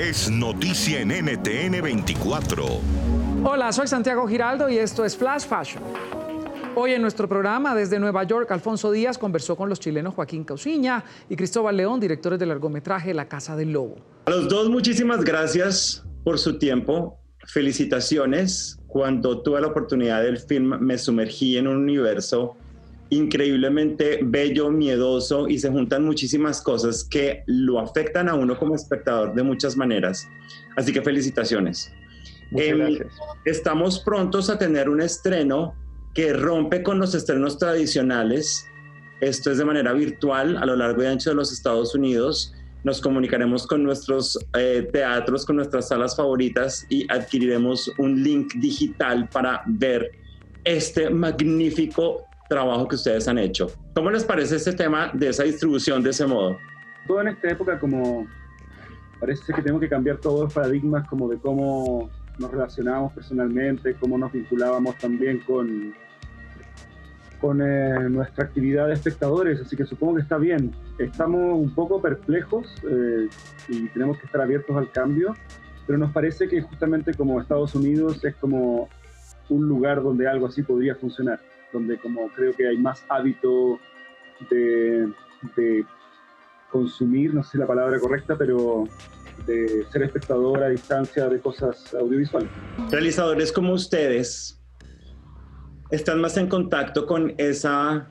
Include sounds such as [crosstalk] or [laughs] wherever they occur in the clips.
es noticia en NTN 24. Hola, soy Santiago Giraldo y esto es Flash Fashion. Hoy en nuestro programa desde Nueva York, Alfonso Díaz conversó con los chilenos Joaquín Cauciña y Cristóbal León, directores del largometraje La Casa del Lobo. A los dos, muchísimas gracias por su tiempo. Felicitaciones. Cuando tuve la oportunidad del film, me sumergí en un universo increíblemente bello, miedoso y se juntan muchísimas cosas que lo afectan a uno como espectador de muchas maneras. Así que felicitaciones. Eh, estamos prontos a tener un estreno que rompe con los estrenos tradicionales. Esto es de manera virtual a lo largo y ancho de los Estados Unidos. Nos comunicaremos con nuestros eh, teatros, con nuestras salas favoritas y adquiriremos un link digital para ver este magnífico trabajo que ustedes han hecho. ¿Cómo les parece este tema de esa distribución de ese modo? Todo en esta época como parece que tenemos que cambiar todos los paradigmas como de cómo nos relacionábamos personalmente, cómo nos vinculábamos también con, con eh, nuestra actividad de espectadores, así que supongo que está bien. Estamos un poco perplejos eh, y tenemos que estar abiertos al cambio, pero nos parece que justamente como Estados Unidos es como un lugar donde algo así podría funcionar donde como creo que hay más hábito de, consumir, no sé la palabra correcta, pero de ser espectador a distancia de cosas audiovisuales. Realizadores como ustedes están más en contacto con esa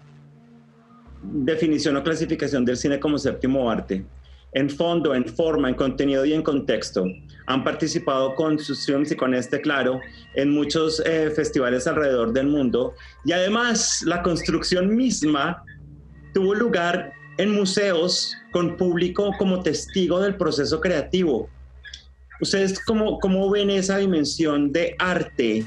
definición o clasificación del cine como séptimo arte en fondo, en forma, en contenido y en contexto. Han participado con sus films y con este, claro, en muchos eh, festivales alrededor del mundo. Y además, la construcción misma tuvo lugar en museos con público como testigo del proceso creativo. ¿Ustedes cómo, cómo ven esa dimensión de arte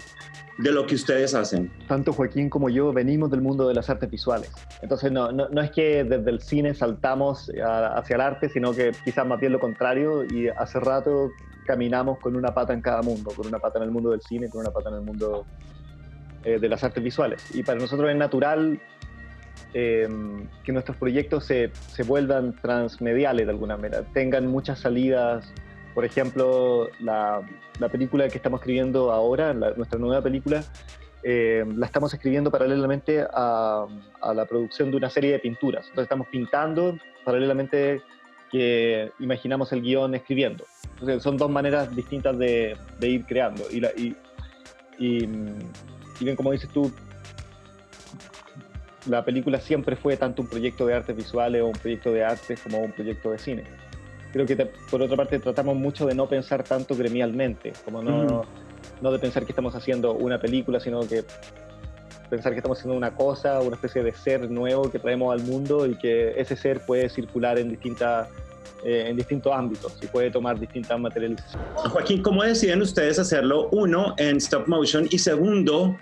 de lo que ustedes hacen. Tanto Joaquín como yo venimos del mundo de las artes visuales. Entonces no, no, es que desde el cine saltamos hacia el arte, sino que quizás más bien lo contrario y hace rato caminamos con una pata en cada mundo, con una pata en el mundo del cine, con una pata en el mundo eh, de las artes visuales. Y para nosotros es natural em, que nuestros proyectos se, se vuelvan transmediales de alguna manera, tengan muchas salidas por ejemplo, la, película que estamos escribiendo ahora, nuestra nueva película, eh, la estamos escribiendo paralelamente a, la producción de una serie de pinturas. Entonces estamos pintando paralelamente que imaginamos el guion escribiendo. Entonces son dos maneras distintas de, ir creando. Y, y, y, y, bien, como dices tú, la película siempre fue tanto un proyecto de artes visuales o un proyecto de arte como un proyecto de cine creo que por otra parte tratamos mucho de no pensar tanto gremialmente, como no, no de pensar que estamos haciendo una película, sino que pensar que estamos haciendo una cosa, una especie de ser nuevo que traemos al mundo y que ese ser puede circular en distintas eh, en distintos ámbitos y puede tomar distintas materializaciones. Joaquín, ¿cómo deciden ustedes hacerlo? Uno, en stop motion y segundo,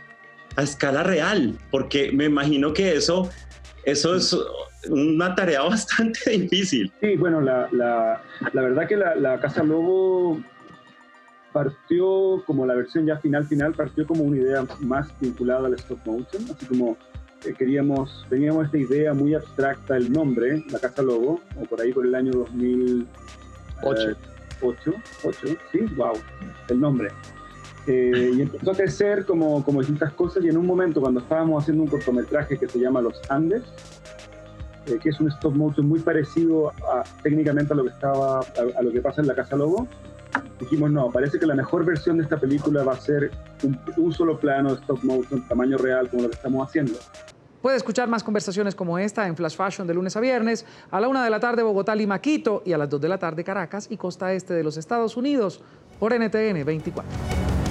a escala real, porque me imagino que eso, eso es una tarea [laughs] bastante difícil. Sí, bueno, la, la, la verdad que la, la, Casa Lobo partió como la versión ya final final, partió como una idea más vinculada al stop motion, así como eh, queríamos, teníamos esta idea muy abstracta, el nombre, la Casa Lobo, o por ahí por el año 2008. 8, 8, sí, wow, el nombre. Eh, y empezó a crecer como, como distintas cosas y en un momento cuando estábamos haciendo un cortometraje que se llama Los Andes, eh, que es un stop motion muy parecido técnicamente a lo que estaba a, lo que pasa en la Casa Lobo. Dijimos, no, parece que la mejor versión de esta película va a ser un, solo plano de stop motion, tamaño real, como lo que estamos haciendo. Puede escuchar más conversaciones como esta en Flash Fashion de lunes a viernes, a la una de la tarde Bogotá, Lima, Quito y a las 2 de la tarde Caracas y costa este de los Estados Unidos por NTN 24.